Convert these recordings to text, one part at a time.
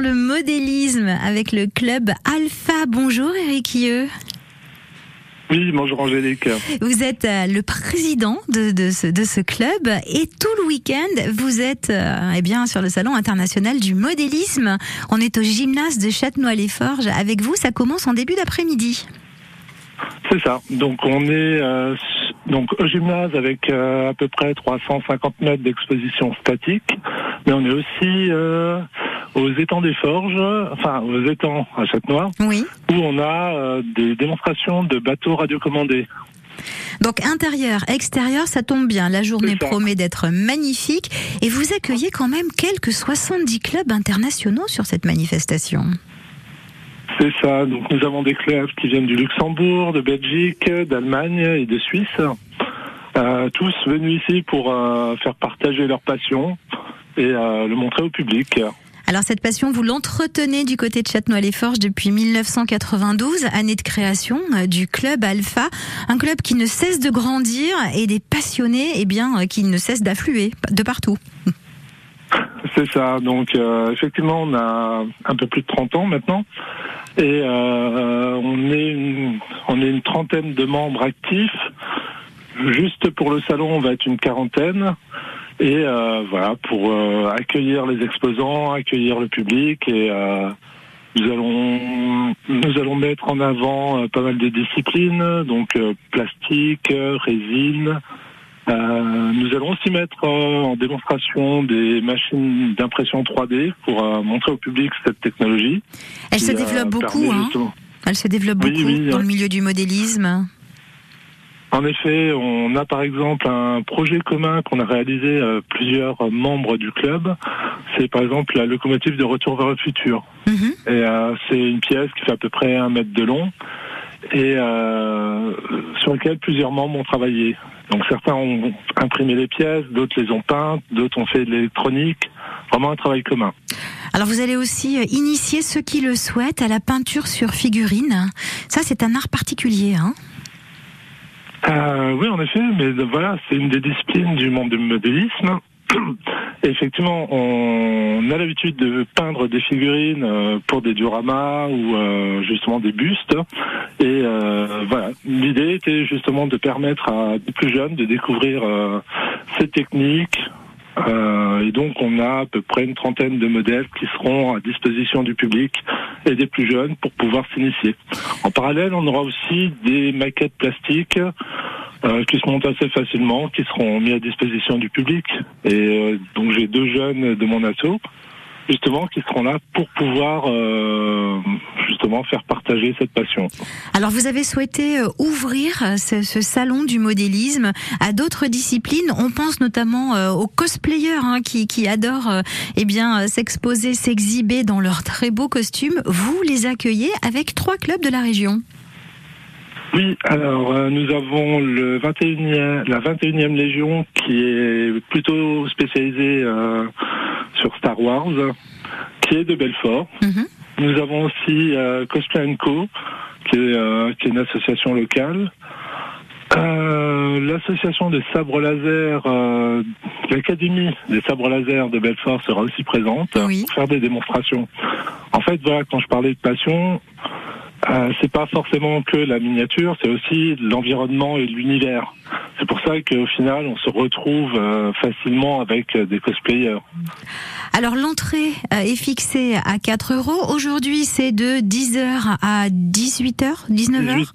dans le modélisme avec le club Alpha. Bonjour Eric Ieux. Oui, bonjour Angélique. Vous êtes euh, le président de, de, ce, de ce club et tout le week-end, vous êtes euh, eh bien, sur le Salon international du modélisme. On est au gymnase de Châtenois-les-Forges. Avec vous, ça commence en début d'après-midi. C'est ça. Donc on est euh, donc au gymnase avec à peu près 350 mètres d'exposition statique, mais on est aussi aux étangs des Forges, enfin aux étangs à Châtenois, oui. où on a euh, des démonstrations de bateaux radiocommandés. Donc intérieur, extérieur, ça tombe bien. La journée promet d'être magnifique et vous accueillez quand même quelques 70 clubs internationaux sur cette manifestation. C'est ça. Donc nous avons des clubs qui viennent du Luxembourg, de Belgique, d'Allemagne et de Suisse. Euh, tous venus ici pour euh, faire partager leur passion et le montrer au public. Alors cette passion, vous l'entretenez du côté de Châtenois-les-Forges depuis 1992, année de création euh, du club Alpha, un club qui ne cesse de grandir et des passionnés, eh bien, euh, qui ne cessent d'affluer de partout. C'est ça. Donc euh, effectivement, on a un peu plus de 30 ans maintenant. Et on est on est une trentaine de membres actifs. Juste pour le salon, on va être une quarantaine. Et euh, voilà, pour euh, accueillir les exposants, accueillir le public et euh, nous allons nous allons mettre en avant pas mal de disciplines, donc plastique, résine. nous allons aussi mettre en démonstration des machines d'impression 3D pour montrer au public cette technologie. Elle se développe beaucoup, hein Elle se développe beaucoup dans le milieu du modélisme. En effet, on a par exemple un projet commun qu'on a réalisé euh, plusieurs membres du club. C'est par exemple la locomotive de retour vers le futur. Mhm. Et euh, c'est une pièce qui fait à peu près un mètre de long et euh, sur laquelle plusieurs membres ont travaillé. Donc certains ont imprimé les pièces, d'autres les ont peintes, d'autres ont fait de l'électronique. Vraiment un travail commun. Alors vous allez aussi euh, initier ceux qui le souhaitent à la peinture sur figurine. Ça c'est un art particulier. Hein euh, oui, en effet, mais voilà, c'est une des disciplines du monde du modélisme. effectivement, on a l'habitude de peindre des figurines euh, pour des dioramas ou euh, justement des bustes. Et voilà, l'idée était justement de permettre à des plus jeunes de découvrir ces techniques, euh, et donc on a à peu près une trentaine de modèles qui seront à disposition du public et des plus jeunes pour pouvoir s'initier. En parallèle, on aura aussi des maquettes plastiques euh, qui se montent assez facilement, qui seront mis à disposition du public. Et euh, donc j'ai deux jeunes de mon assaut justement qui seront là pour pouvoir euh, justement faire partager cette passion. Alors vous avez souhaité euh, ouvrir euh, ce, salon du modélisme à d'autres disciplines. On pense notamment aux cosplayers hein, qui, adorent eh bien s'exposer, s'exhiber dans leurs très beaux costumes. Vous les accueillez avec trois clubs de la région. Oui, alors nous avons le 21e, la 21e Légion qui est plutôt spécialisée sur Star Wars, qui est de Belfort. Mhm. Nous avons aussi euh, Cosplay Co, qui est, euh, qui est, une association locale. Euh, L'association des sabres laser, euh, l'Académie des sabres laser de Belfort sera aussi présente pour faire des démonstrations. En fait, voilà, quand je parlais de passion, euh, c'est pas forcément que la miniature, c'est aussi l'environnement et l'univers. C'est pour ça qu'au final, on se retrouve euh, facilement avec euh, des cosplayers. Alors l'entrée est fixée à 4 euros. Aujourd'hui, c'est de 10h à 18h, 19h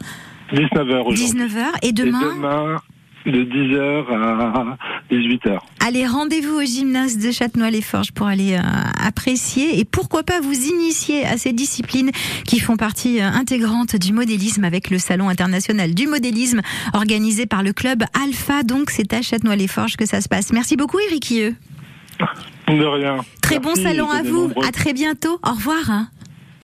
19h 19h. Et demain? De 10h à 18h. Allez, rendez-vous au gymnase de Châtenois-les-Forges pour aller euh, apprécier et pourquoi pas vous initier à ces disciplines qui font partie euh, intégrante du modélisme avec le Salon international du modélisme organisé par le club Alpha. Donc, c'est à Châtenois-les-Forges que ça se passe. Merci beaucoup, Eric De rien. Très bon salon à vous. À très bientôt. Au revoir.